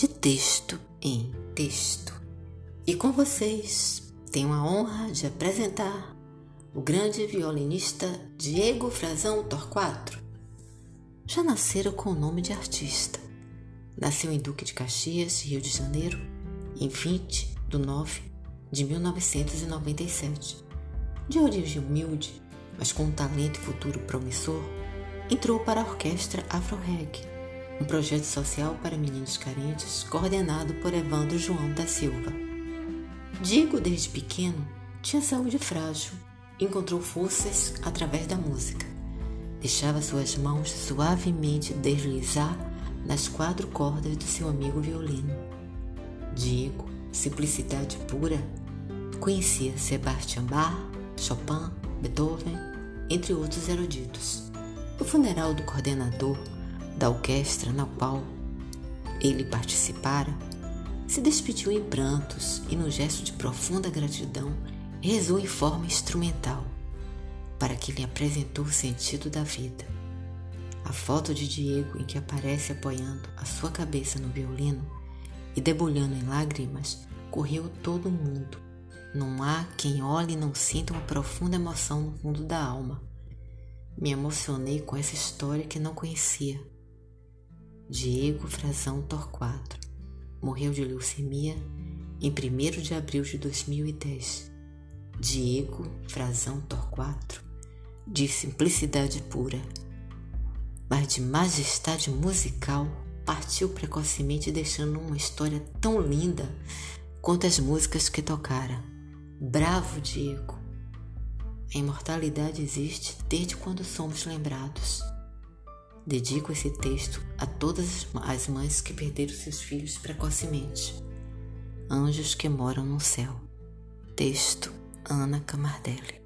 de texto em texto. E com vocês, tenho a honra de apresentar o grande violinista Diego Frazão Torquato. Já nasceram com o nome de artista. Nasceu em Duque de Caxias, Rio de Janeiro, em 20 de 9 de 1997. De origem humilde, mas com um talento e futuro promissor, entrou para a orquestra Afro Reg, um projeto social para meninos carentes coordenado por Evandro João da Silva. Diego, desde pequeno, tinha saúde frágil encontrou forças através da música. Deixava suas mãos suavemente deslizar nas quatro cordas do seu amigo violino. Diego, simplicidade pura, conhecia Sebastian Bach, Chopin, Beethoven, entre outros eruditos. No funeral do coordenador da orquestra na qual ele participara, se despediu em prantos e, no gesto de profunda gratidão, rezou em forma instrumental para que lhe apresentou o sentido da vida. A foto de Diego em que aparece apoiando a sua cabeça no violino e debulhando em lágrimas correu todo o mundo. Não há quem olhe e não sinta uma profunda emoção no fundo da alma. Me emocionei com essa história que não conhecia. Diego Frazão Torquato morreu de leucemia em 1 de abril de 2010. Diego Frazão Torquato, de simplicidade pura, mas de majestade musical, partiu precocemente deixando uma história tão linda quanto as músicas que tocara. Bravo Diego! A imortalidade existe desde quando somos lembrados. Dedico esse texto a todas as mães que perderam seus filhos precocemente. Anjos que moram no céu. Texto Ana Camardelli.